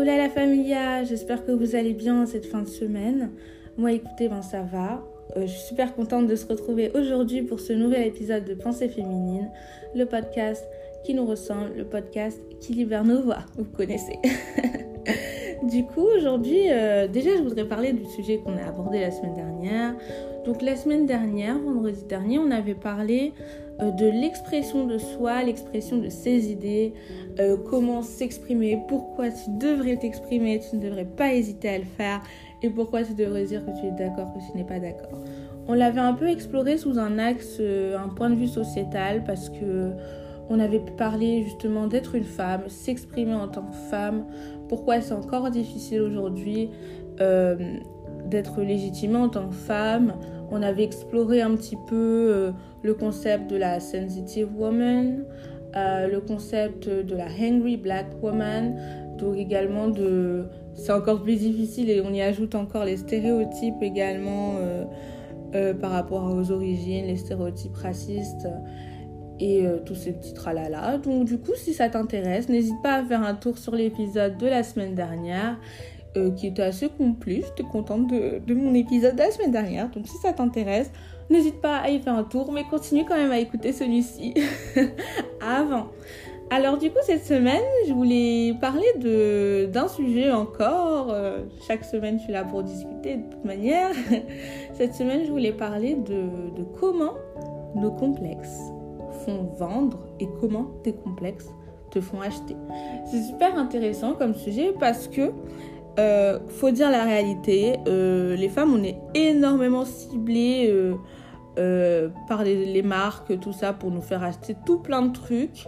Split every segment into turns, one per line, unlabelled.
Hola la familia, j'espère que vous allez bien cette fin de semaine. Moi écoutez, ben ça va. Euh, je suis super contente de se retrouver aujourd'hui pour ce nouvel épisode de Pensée féminine, le podcast qui nous ressemble, le podcast qui libère nos voix, vous connaissez. du coup, aujourd'hui, euh, déjà je voudrais parler du sujet qu'on a abordé la semaine dernière. Donc la semaine dernière, vendredi dernier, on avait parlé euh, de l'expression de soi, l'expression de ses idées, euh, comment s'exprimer, pourquoi tu devrais t'exprimer, tu ne devrais pas hésiter à le faire et pourquoi tu devrais dire que tu es d'accord, que tu n'es pas d'accord. On l'avait un peu exploré sous un axe, euh, un point de vue sociétal parce que on avait pu parler justement d'être une femme, s'exprimer en tant que femme, pourquoi c'est encore difficile aujourd'hui d'être légitimée en femme. On avait exploré un petit peu le concept de la sensitive woman, euh, le concept de la hungry black woman, donc également de... C'est encore plus difficile et on y ajoute encore les stéréotypes également euh, euh, par rapport aux origines, les stéréotypes racistes et tous ces petits tralala. Donc du coup, si ça t'intéresse, n'hésite pas à faire un tour sur l'épisode de la semaine dernière qui était assez complet. J'étais contente de, mon épisode de la semaine dernière. Donc si ça t'intéresse, n'hésite pas à y faire un tour, mais continue quand même à écouter celui-ci avant. Alors du coup cette semaine je voulais parler d'un sujet encore. Euh, chaque semaine je suis là pour discuter de toute manière. cette semaine je voulais parler de, de comment nos complexes font vendre et comment tes complexes te font acheter. C'est super intéressant comme sujet parce que euh, faut dire la réalité, euh, les femmes on est énormément ciblées euh, par les, marques, tout ça, pour nous faire acheter tout plein de trucs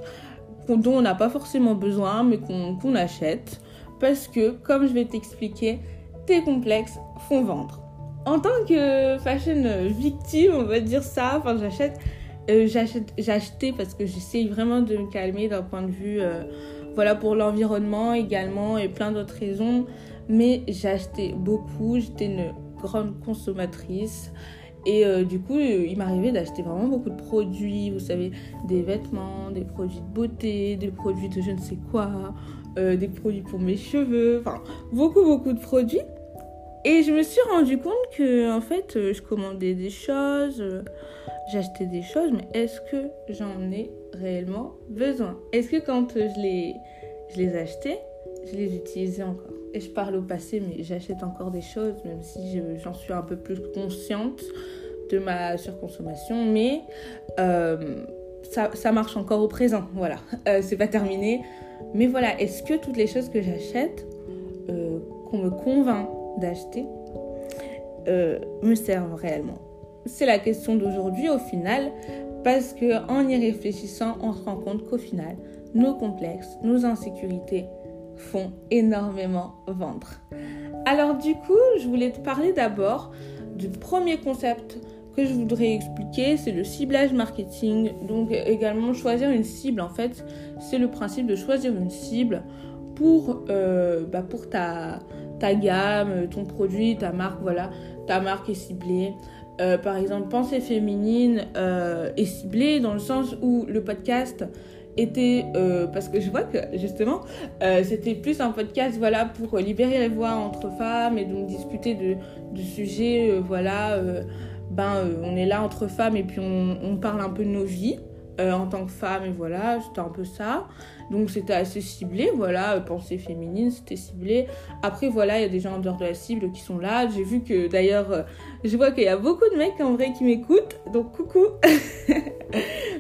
dont on n'a pas forcément besoin, mais qu'on achète. Parce que, comme je vais t'expliquer, tes complexes font vendre. En tant que fashion victime, on va dire ça, enfin j'achète, j'achète, parce que j'essaye vraiment de me calmer d'un point de vue, voilà, pour l'environnement également et plein d'autres raisons. Mais acheté beaucoup, j'étais une grande consommatrice. Et euh, du coup, il m'arrivait d'acheter vraiment beaucoup de produits, vous savez, des vêtements, des produits de beauté, des produits de je ne sais quoi, euh, des produits pour mes cheveux, enfin, beaucoup, beaucoup de produits. Et je me suis rendu compte que, en fait, euh, je commandais des choses, j'achetais des choses, mais est-ce que j'en ai réellement besoin? Est-ce que quand je les, je les achetais, je les utilisais encore? Et je parle au passé, mais j'achète encore des choses, même si j'en suis un peu plus consciente de ma surconsommation. Mais euh, ça, ça, marche encore au présent, voilà. Euh, c'est pas terminé. Mais voilà, est-ce que toutes les choses que j'achète, euh, qu'on me convainc d'acheter, me servent réellement C'est la question d'aujourd'hui au final, parce que en y réfléchissant, on se rend compte qu'au final, nos complexes, nos insécurités, font énormément vendre. Alors du coup, je voulais te parler d'abord du premier concept que je voudrais expliquer, c'est le ciblage marketing. Donc également choisir une cible, en fait, c'est le principe de choisir une cible pour, euh, bah, pour ta, ta gamme, ton produit, ta marque, voilà, ta marque est ciblée. Euh, par exemple, Pensée féminine euh, est ciblée dans le sens où le podcast était euh, parce que je vois que justement euh, c'était plus un podcast voilà pour libérer les voix entre femmes et donc discuter de, sujets euh, voilà ben on est là entre femmes et puis on, on parle un peu de nos vies en tant que femme et voilà c'était un peu ça. Donc c'était assez ciblé voilà pensée féminine c'était ciblé. Après voilà il y a des gens en dehors de la cible qui sont là. J'ai vu que d'ailleurs je vois qu'il y a beaucoup de mecs en vrai qui m'écoutent. Donc coucou.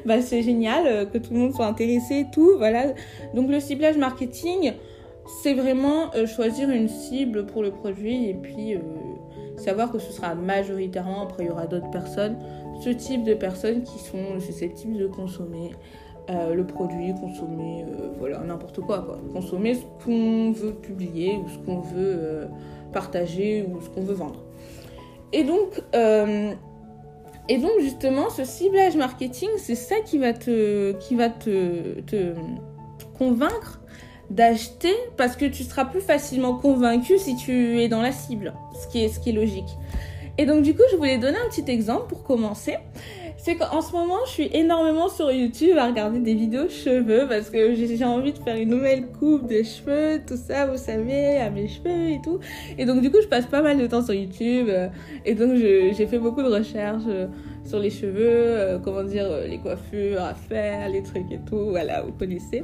Bah, c'est génial euh, que tout le monde soit intéressé et tout. Voilà. Donc le ciblage marketing, c'est vraiment euh, choisir une cible pour le produit et puis euh, savoir que ce sera majoritairement, après il y aura d'autres personnes, ce type de personnes qui sont susceptibles de consommer le produit, consommer voilà n'importe quoi, quoi. Consommer ce qu'on veut publier ou ce qu'on veut partager ou ce qu'on veut vendre. Et donc justement, ce ciblage marketing, c'est ça qui va te, qui va te, convaincre d'acheter parce que tu seras plus facilement convaincu si tu es dans la cible, ce ce qui est logique. Et donc du coup, je voulais donner un petit exemple pour commencer. c'est qu'en ce moment, je suis énormément sur YouTube à regarder des vidéos cheveux parce que j'ai envie de faire une nouvelle coupe de cheveux, tout ça, vous savez, à mes cheveux et tout. Et donc, du coup, je passe pas mal de temps sur YouTube. Euh, et donc, j'ai fait beaucoup de recherches euh, sur les cheveux, euh, comment dire, les coiffures à faire, les trucs et tout. Voilà, vous connaissez.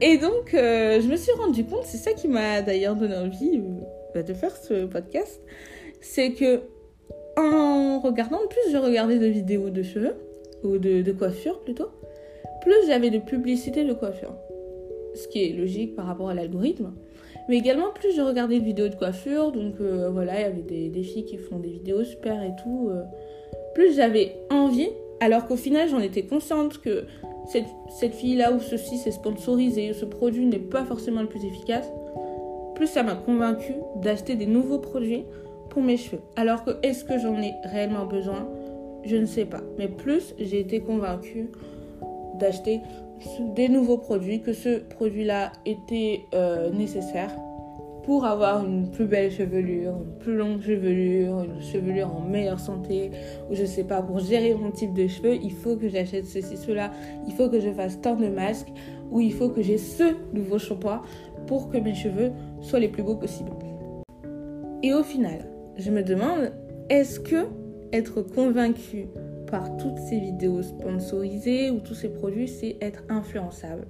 Et donc, je me suis rendu compte, c'est ça qui m'a d'ailleurs donné envie de faire ce podcast, c'est que en regardant, plus je regardais de vidéos de cheveux, ou de, coiffure plutôt, plus j'avais de publicité de coiffure. Ce qui est logique par rapport à l'algorithme. Mais également, plus je regardais de vidéos de coiffure, donc euh, voilà, il y avait des, filles qui font des vidéos super et tout. Euh, plus j'avais envie, alors qu'au final, j'en étais consciente que cette, cette fille-là ou ceci, c'est sponsorisé, ce produit n'est pas forcément le plus efficace, plus ça m'a convaincu d'acheter des nouveaux produits pour mes cheveux. Alors que est-ce que j'en ai réellement besoin? Je ne sais pas. Mais plus j'ai été convaincue d'acheter des nouveaux produits, que ce produit-là était euh, nécessaire pour avoir une plus belle chevelure, une plus longue chevelure, une chevelure en meilleure santé, ou je sais pas, pour gérer mon type de cheveux, il faut que j'achète ceci, cela, il faut que je fasse tant de masques, ou il faut que j'ai ce nouveau shampoing pour que mes cheveux soient les plus beaux possibles. Et au final, je me demande, est-ce que être convaincu par toutes ces vidéos sponsorisées ou tous ces produits, c'est être influençable?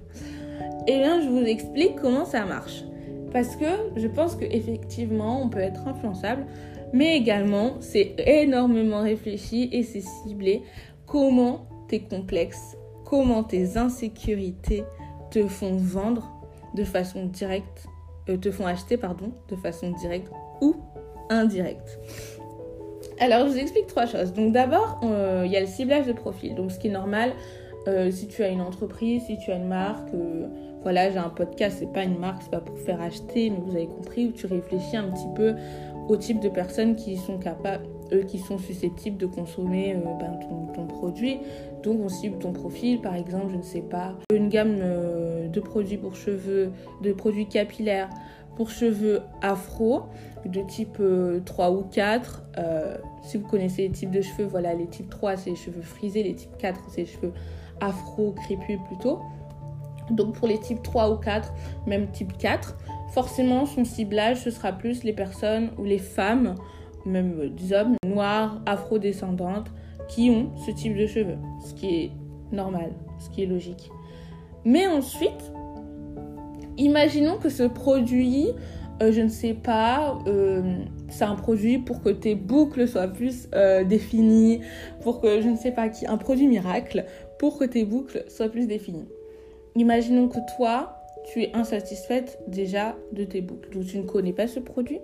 Eh bien, je vous explique comment ça marche. Parce que je pense qu'effectivement, on peut être influençable, mais également, c'est énormément réfléchi et c'est ciblé comment tes complexes, comment tes insécurités te font vendre de façon directe, euh, te font acheter, pardon, de façon directe ou indirect. Alors, je vous explique trois choses. Donc, d'abord, euh, il y a le ciblage de profil. Donc, ce qui est normal, euh, si tu as une entreprise, si tu as une marque, euh, voilà, j'ai un podcast, c'est pas une marque, c'est pas pour faire acheter, mais vous avez compris, où tu réfléchis un petit peu au type de personnes qui sont capables, qui sont susceptibles de consommer ben, ton, produit. Donc, on cible ton profil, par exemple, je ne sais pas, une gamme de produits pour cheveux, de produits capillaires pour cheveux afro de type 3 euh, ou 4. Euh, si vous connaissez les types de cheveux, voilà, les types 3 c'est les cheveux frisés, les types 4 c'est les cheveux afro crépus plutôt. Donc pour les types 3 ou 4, même type 4, forcément son ciblage ce sera plus les personnes ou les femmes, même des hommes noirs, afro-descendantes, qui ont ce type de cheveux, ce qui est normal, ce qui est logique. Mais ensuite, imaginons que ce produit, euh, je ne sais pas, euh, c'est un produit pour que tes boucles soient plus euh, définies, pour que je ne sais pas qui, un produit miracle pour que tes boucles soient plus définies. Imaginons que toi, tu es insatisfaite déjà de tes boucles. Donc tu ne connais pas ce produit,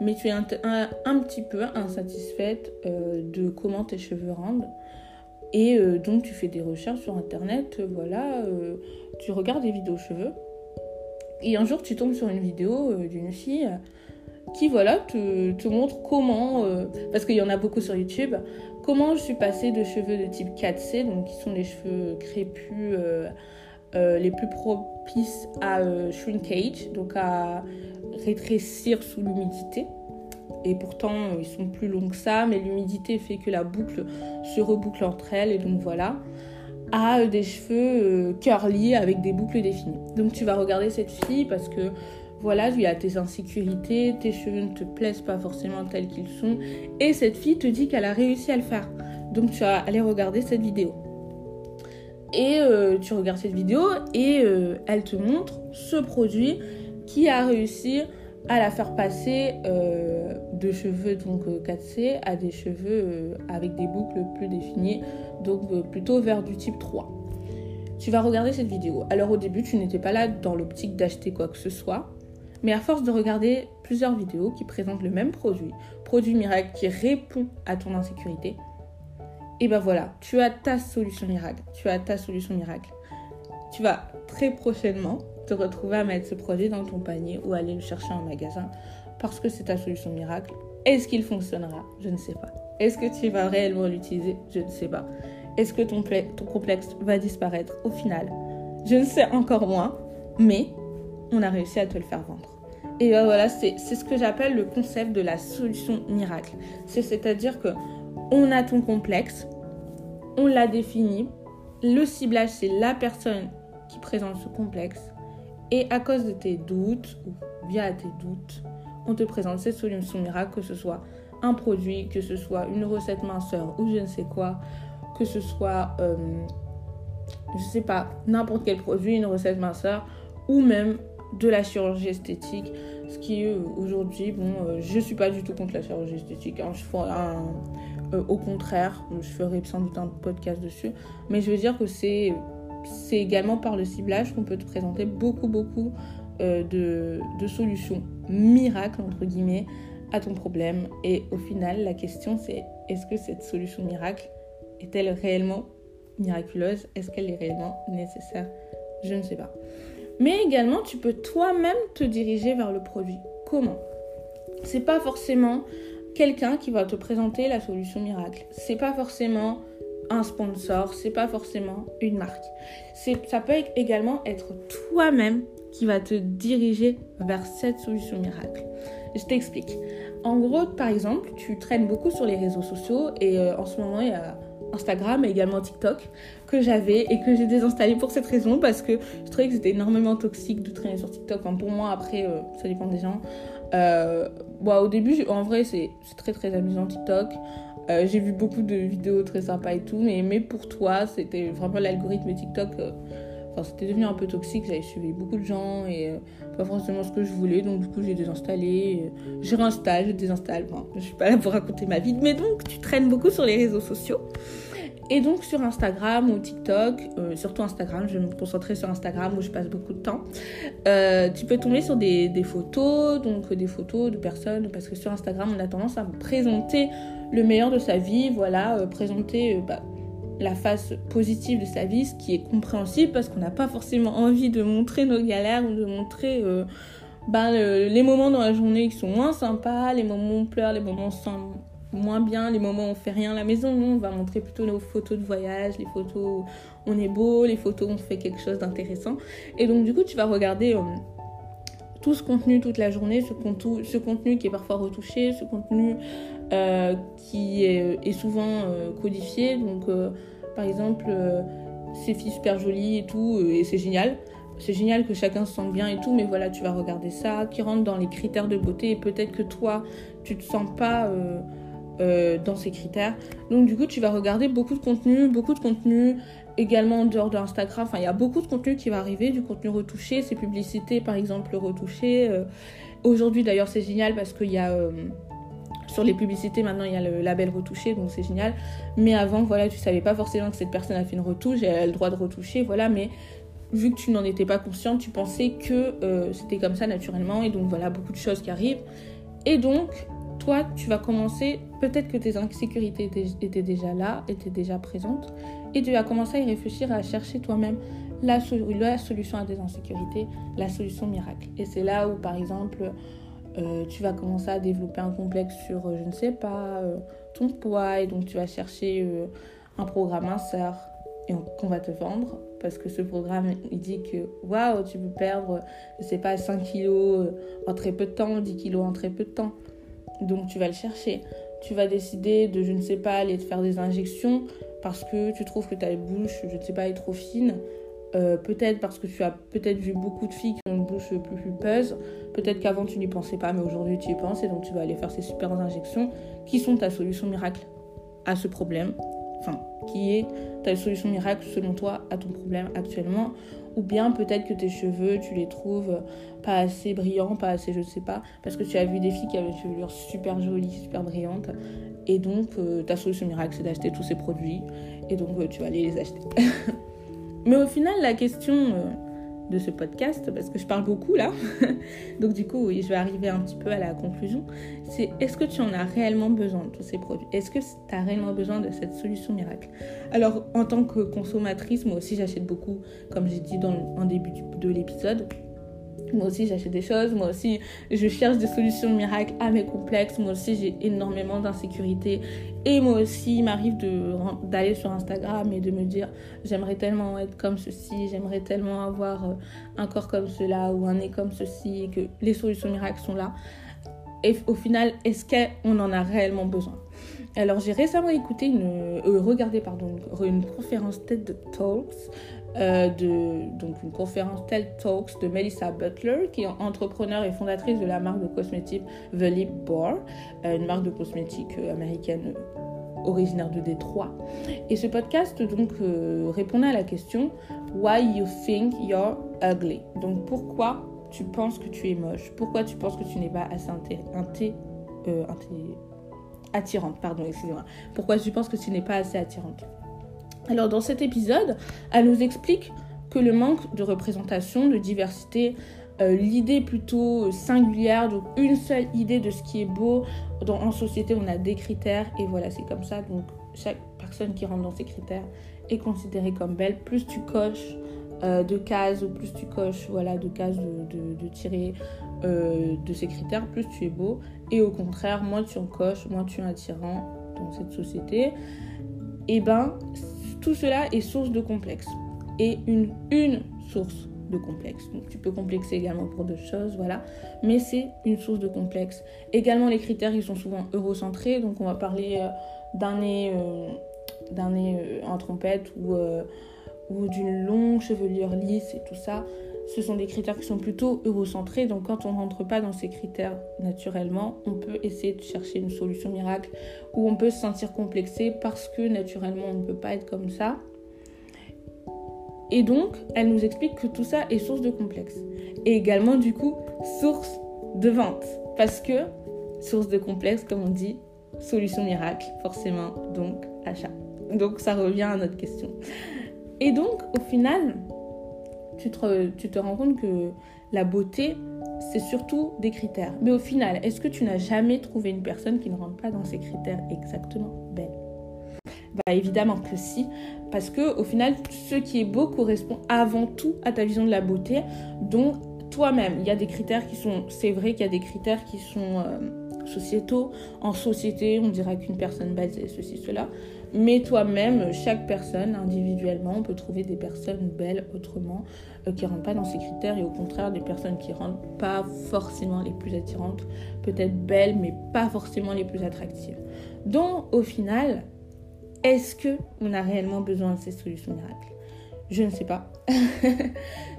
mais tu es un, un, petit peu insatisfaite de comment tes cheveux rendent. Et donc tu fais des recherches sur internet, voilà, tu regardes des vidéos cheveux et un jour, tu tombes sur une vidéo euh, d'une fille qui, voilà, te, montre comment, euh, parce qu'il y en a beaucoup sur YouTube, comment je suis passée de cheveux de type 4C, donc qui sont les cheveux crépus euh, les plus propices à shrinkage, donc à rétrécir sous l'humidité. Et pourtant, ils sont plus longs que ça, mais l'humidité fait que la boucle se reboucle entre elles, et donc voilà a des cheveux euh, curly avec des boucles définies. Donc tu vas regarder cette fille parce que voilà, il y a tes insécurités, tes cheveux ne te plaisent pas forcément tels qu'ils sont, et cette fille te dit qu'elle a réussi à le faire. Donc tu vas aller regarder cette vidéo. Et euh, tu regardes cette vidéo et euh, elle te montre ce produit qui a réussi à la faire passer euh, de cheveux donc 4C euh, à des cheveux euh, avec des boucles plus définies, donc plutôt vers du type 3. Tu vas regarder cette vidéo. Alors au début, tu n'étais pas là dans l'optique d'acheter quoi que ce soit, mais à force de regarder plusieurs vidéos qui présentent le même produit, produit miracle qui répond à ton insécurité, et ben voilà, tu as ta solution miracle. Tu as ta solution miracle. Tu vas très prochainement te retrouver à mettre ce produit dans ton panier ou aller le chercher en magasin parce que c'est ta solution miracle. Est-ce qu'il fonctionnera? Je ne sais pas. Est-ce que tu vas réellement l'utiliser? Je ne sais pas. Est-ce que ton, complexe va disparaître au final? Je ne sais encore moins, mais on a réussi à te le faire vendre. Et ben voilà, c'est ce que j'appelle le concept de la solution miracle. C'est-à-dire que on a ton complexe, on l'a défini. Le ciblage, c'est la personne qui présente ce complexe. Et à cause de tes doutes, ou via tes doutes, on te présente cette solution miracle, que ce soit un produit, que ce soit une recette minceur ou je ne sais quoi, que ce soit, euh, je sais pas, n'importe quel produit, une recette minceur, ou même de la chirurgie esthétique. Ce qui est aujourd'hui, bon, euh, je suis pas du tout contre la chirurgie esthétique. Hein. euh, au contraire, je ferai sans doute un podcast dessus. Mais je veux dire que c'est c'est également par le ciblage qu'on peut te présenter beaucoup, beaucoup de, solutions miracles, entre guillemets, à ton problème. Et au final, la question c'est est-ce que cette solution miracle est-elle réellement miraculeuse? Est-ce qu'elle est réellement nécessaire? Je ne sais pas. Mais également, tu peux toi-même te diriger vers le produit. Comment? C'est pas forcément quelqu'un qui va te présenter la solution miracle. C'est pas forcément un sponsor, c'est pas forcément une marque. Ça peut également être toi-même qui va te diriger vers cette solution miracle. Je t'explique. En gros, par exemple, tu traînes beaucoup sur les réseaux sociaux et euh, en ce moment, il y a Instagram et également TikTok que j'avais et que j'ai désinstallé pour cette raison parce que je trouvais que c'était énormément toxique de traîner sur TikTok. Enfin, pour moi, après, euh, ça dépend des gens. Euh, bon, au début, en vrai, c'est très très amusant TikTok. Euh, j'ai vu beaucoup de vidéos très sympas et tout, mais pour toi, c'était vraiment l'algorithme TikTok. Enfin, c'était devenu un peu toxique. J'avais suivi beaucoup de gens et pas forcément ce que je voulais. Donc, du coup, j'ai désinstallé. je réinstalle, je désinstalle. Enfin, je suis pas là pour raconter ma vie. Mais donc, tu traînes beaucoup sur les réseaux sociaux. Et donc sur Instagram ou TikTok, euh, surtout Instagram, je vais me concentrer sur Instagram où je passe beaucoup de temps, euh, tu peux tomber sur des, photos, donc des photos de personnes, parce que sur Instagram on a tendance à présenter le meilleur de sa vie, voilà, euh, présenter bah, la face positive de sa vie, ce qui est compréhensible parce qu'on n'a pas forcément envie de montrer nos galères ou de montrer bah, les moments dans la journée qui sont moins sympas, les moments où on pleure, les moments sans moins bien, les moments où on fait rien à la maison. Nous, on va montrer plutôt nos photos de voyage, les photos où on est beau, les photos où on fait quelque chose d'intéressant. Et donc, du coup, tu vas regarder euh, tout ce contenu toute la journée, ce contenu qui est parfois retouché, ce contenu euh, qui est, souvent euh, codifié. Donc, par exemple, ces filles super jolies et tout, et c'est génial c'est génial que chacun se sente bien et tout, mais voilà, tu vas regarder ça, qui rentre dans les critères de beauté, et peut-être que toi, tu te sens pas euh, dans ces critères. Donc du coup, tu vas regarder beaucoup de contenu, beaucoup de contenu également en dehors de Instagram. Enfin, il y a beaucoup de contenu qui va arriver, du contenu retouché, ces publicités par exemple retouchées. Euh, aujourd'hui d'ailleurs, c'est génial parce qu'il y a euh, sur les publicités maintenant il y a le label retouché, donc c'est génial. Mais avant, voilà, tu savais pas forcément que cette personne a fait une retouche, elle a le droit de retoucher, voilà, mais vu que tu n'en étais pas consciente, tu pensais que c'était comme ça naturellement, et donc voilà, beaucoup de choses qui arrivent. Et donc, toi, tu vas commencer, peut-être que tes insécurités étaient, déjà là, étaient déjà présentes, et tu vas commencer à y réfléchir, à chercher toi-même la, solution à tes insécurités, la solution miracle. Et c'est là où, par exemple, euh, tu vas commencer à développer un complexe sur, euh, je ne sais pas, euh, ton poids, et donc tu vas chercher un programme insert qu'on va te vendre parce que ce programme il dit que waouh tu peux perdre je sais pas 5 kilos en très peu de temps 10 kilos en très peu de temps donc tu vas le chercher. Tu vas décider de, je ne sais pas, aller te faire des injections parce que tu trouves que ta bouche, je ne sais pas, est trop fine. Euh, peut-être parce que tu as peut-être vu beaucoup de filles qui ont une bouche plus pulpeuse. Peut-être qu'avant tu n'y pensais pas, mais aujourd'hui tu y penses et donc tu vas aller faire ces super injections qui sont ta solution miracle à ce problème. Enfin, qui est ta solution miracle selon toi à ton problème actuellement ou bien peut-être que tes cheveux, tu les trouves pas assez brillants, pas assez, je ne sais pas, parce que tu as vu des filles qui avaient une chevelure super jolie, super brillante. Et donc, euh, ta solution miracle, c'est d'acheter tous ces produits. Et donc, euh, tu vas aller les acheter. Mais au final, la question euh, de ce podcast, parce que je parle beaucoup là, donc du coup, oui, je vais arriver un petit peu à la conclusion, c'est est-ce que tu en as réellement besoin de tous ces produits? Est-ce que tu as réellement besoin de cette solution miracle? Alors, en tant que consommatrice, moi aussi, j'achète beaucoup, comme j'ai dit dans, en début de l'épisode. Moi aussi, j'achète des choses. Moi aussi, je cherche des solutions miracles à mes complexes. Moi aussi, j'ai énormément d'insécurité. Et moi aussi, il m'arrive d'aller sur Instagram et de me dire j'aimerais tellement être comme ceci, j'aimerais tellement avoir euh, un corps comme cela ou un nez comme ceci, et que les solutions miracles sont là. au final, est-ce qu'on en a réellement besoin? Alors j'ai récemment écouté une, euh, regardé pardon, une, conférence TED Talks, euh, de, donc une conférence TED Talks de Melissa Butler, qui est entrepreneur et fondatrice de la marque de cosmétiques The Lip Bar, euh, une marque de cosmétiques américaine originaire de Détroit. Et ce podcast donc répondait à la question Why you think you're ugly? Donc pourquoi tu penses que tu es moche? Pourquoi tu penses que tu n'es pas assez inté, attirante, pardon, excusez-moi. Pourquoi je pense que tu n'es pas assez attirante. Alors dans cet épisode, elle nous explique que le manque de représentation, de diversité, euh, l'idée plutôt singulière, donc une seule idée de ce qui est beau. Dans, en société, on a des critères et voilà, c'est comme ça. Donc chaque personne qui rentre dans ces critères est considérée comme belle. Plus tu coches euh, de cases, plus tu coches voilà, de cases de, de, tirer euh, de ces critères, plus tu es beau. Et au contraire, moins tu en coches, moins tu es attirant dans cette société. Et eh ben, tout cela est source de complexe. Et une, source de complexe. Donc tu peux complexer également pour d'autres choses, voilà. Mais c'est une source de complexe. Également, les critères, ils sont souvent eurocentrés. Donc on va parler euh, d'un nez, d'un nez en trompette ou ou d'une longue chevelure lisse et tout ça, ce sont des critères qui sont plutôt eurocentrés. Donc quand on ne rentre pas dans ces critères naturellement, on peut essayer de chercher une solution miracle ou on peut se sentir complexé parce que naturellement on ne peut pas être comme ça. Et donc, elle nous explique que tout ça est source de complexe. Et également, du coup, source de vente. Parce que, source de complexe, comme on dit, solution miracle, forcément, donc achat. Donc, ça revient à notre question. Et donc, au final, tu te, rends compte que la beauté, c'est surtout des critères. Mais au final, est-ce que tu n'as jamais trouvé une personne qui ne rentre pas dans ces critères exactement? Belle bah évidemment que si, parce que au final, ce qui est beau correspond avant tout à ta vision de la beauté, dont toi-même, il y a des critères qui sont, c'est vrai qu'il y a des critères qui sont euh, sociétaux. En société, on dira qu'une personne belle c'est ceci, cela. Mais toi-même, chaque personne, individuellement, on peut trouver des personnes belles autrement, euh, qui ne rentrent pas dans ces critères, et au contraire, des personnes qui ne rentrent pas forcément les plus attirantes, peut-être belles, mais pas forcément les plus attractives. Donc, au final, est-ce qu'on a réellement besoin de ces solutions miracles? Je ne sais pas.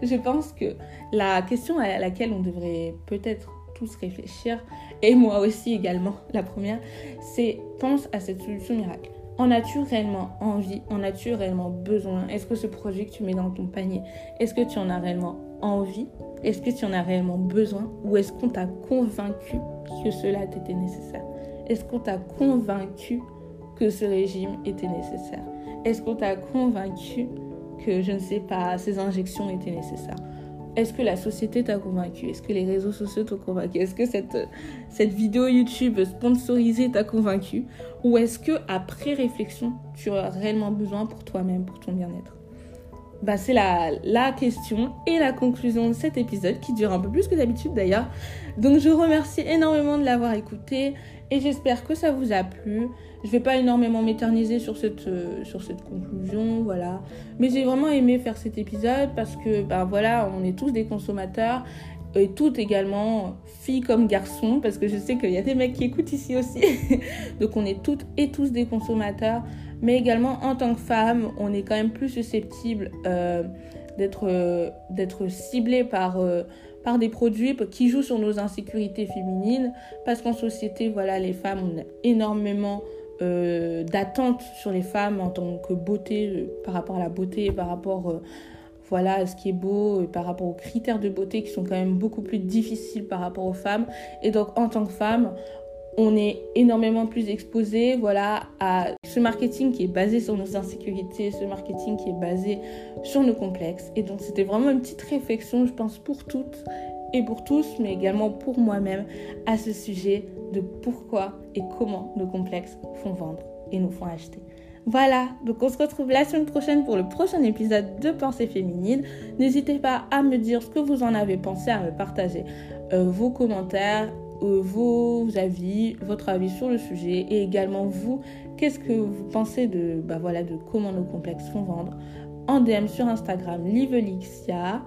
Je pense que la question à laquelle on devrait peut-être tous réfléchir, et moi aussi également, la première, c'est pense à cette solution miracle. En as-tu réellement envie? En as-tu réellement besoin? Est-ce que ce projet que tu mets dans ton panier, est-ce que tu en as réellement envie? Est-ce que tu en as réellement besoin? Ou est-ce qu'on t'a convaincu que cela t'était nécessaire? Est-ce qu'on t'a convaincu que ce régime était nécessaire? Est-ce qu'on t'a convaincu que, je ne sais pas, ces injections étaient nécessaires? Est-ce que la société t'a convaincu? Est-ce que les réseaux sociaux t'ont convaincu? Est-ce que cette, vidéo YouTube sponsorisée t'a convaincu? Ou est-ce que après réflexion, tu as réellement besoin pour toi-même, pour ton bien-être? Bah, c'est la, la question et la conclusion de cet épisode qui dure un peu plus que d'habitude d'ailleurs. Donc je remercie énormément de l'avoir écouté et j'espère que ça vous a plu. Je vais pas énormément m'éterniser sur cette, euh, sur cette conclusion, voilà. Mais j'ai vraiment aimé faire cet épisode parce que, ben voilà, on est tous des consommateurs et toutes également, filles comme garçons, parce que je sais qu'il y a des mecs qui écoutent ici aussi. Donc on est toutes et tous des consommateurs, mais également en tant que femme, on est quand même plus susceptible euh, d'être euh, par par des produits qui jouent sur nos insécurités féminines, parce qu'en société, voilà, les femmes ont énormément euh, d'attentes sur les femmes en tant que beauté, euh, par rapport à la beauté, par rapport euh, voilà, à ce qui est beau, par rapport aux critères de beauté qui sont quand même beaucoup plus difficiles par rapport aux femmes. Et donc en tant que femme, on est énormément plus exposé voilà, à ce marketing qui est basé sur nos insécurités, ce marketing qui est basé sur nos complexes. Et donc c'était vraiment une petite réflexion, je pense, pour toutes et pour tous, mais également pour moi-même, à ce sujet de pourquoi et comment nos complexes font vendre et nous font acheter. Voilà, donc on se retrouve la semaine prochaine pour le prochain épisode de Pensée féminine. N'hésitez pas à me dire ce que vous en avez pensé, à me partager euh, vos commentaires, euh, vos avis, votre avis sur le sujet et également vous, qu'est-ce que vous pensez de, bah voilà, de comment nos complexes font vendre en DM sur Instagram Livelixia.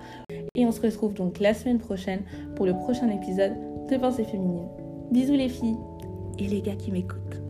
Et on se retrouve donc la semaine prochaine pour le prochain épisode de Pensée féminine. Bisous les filles et les gars qui m'écoutent.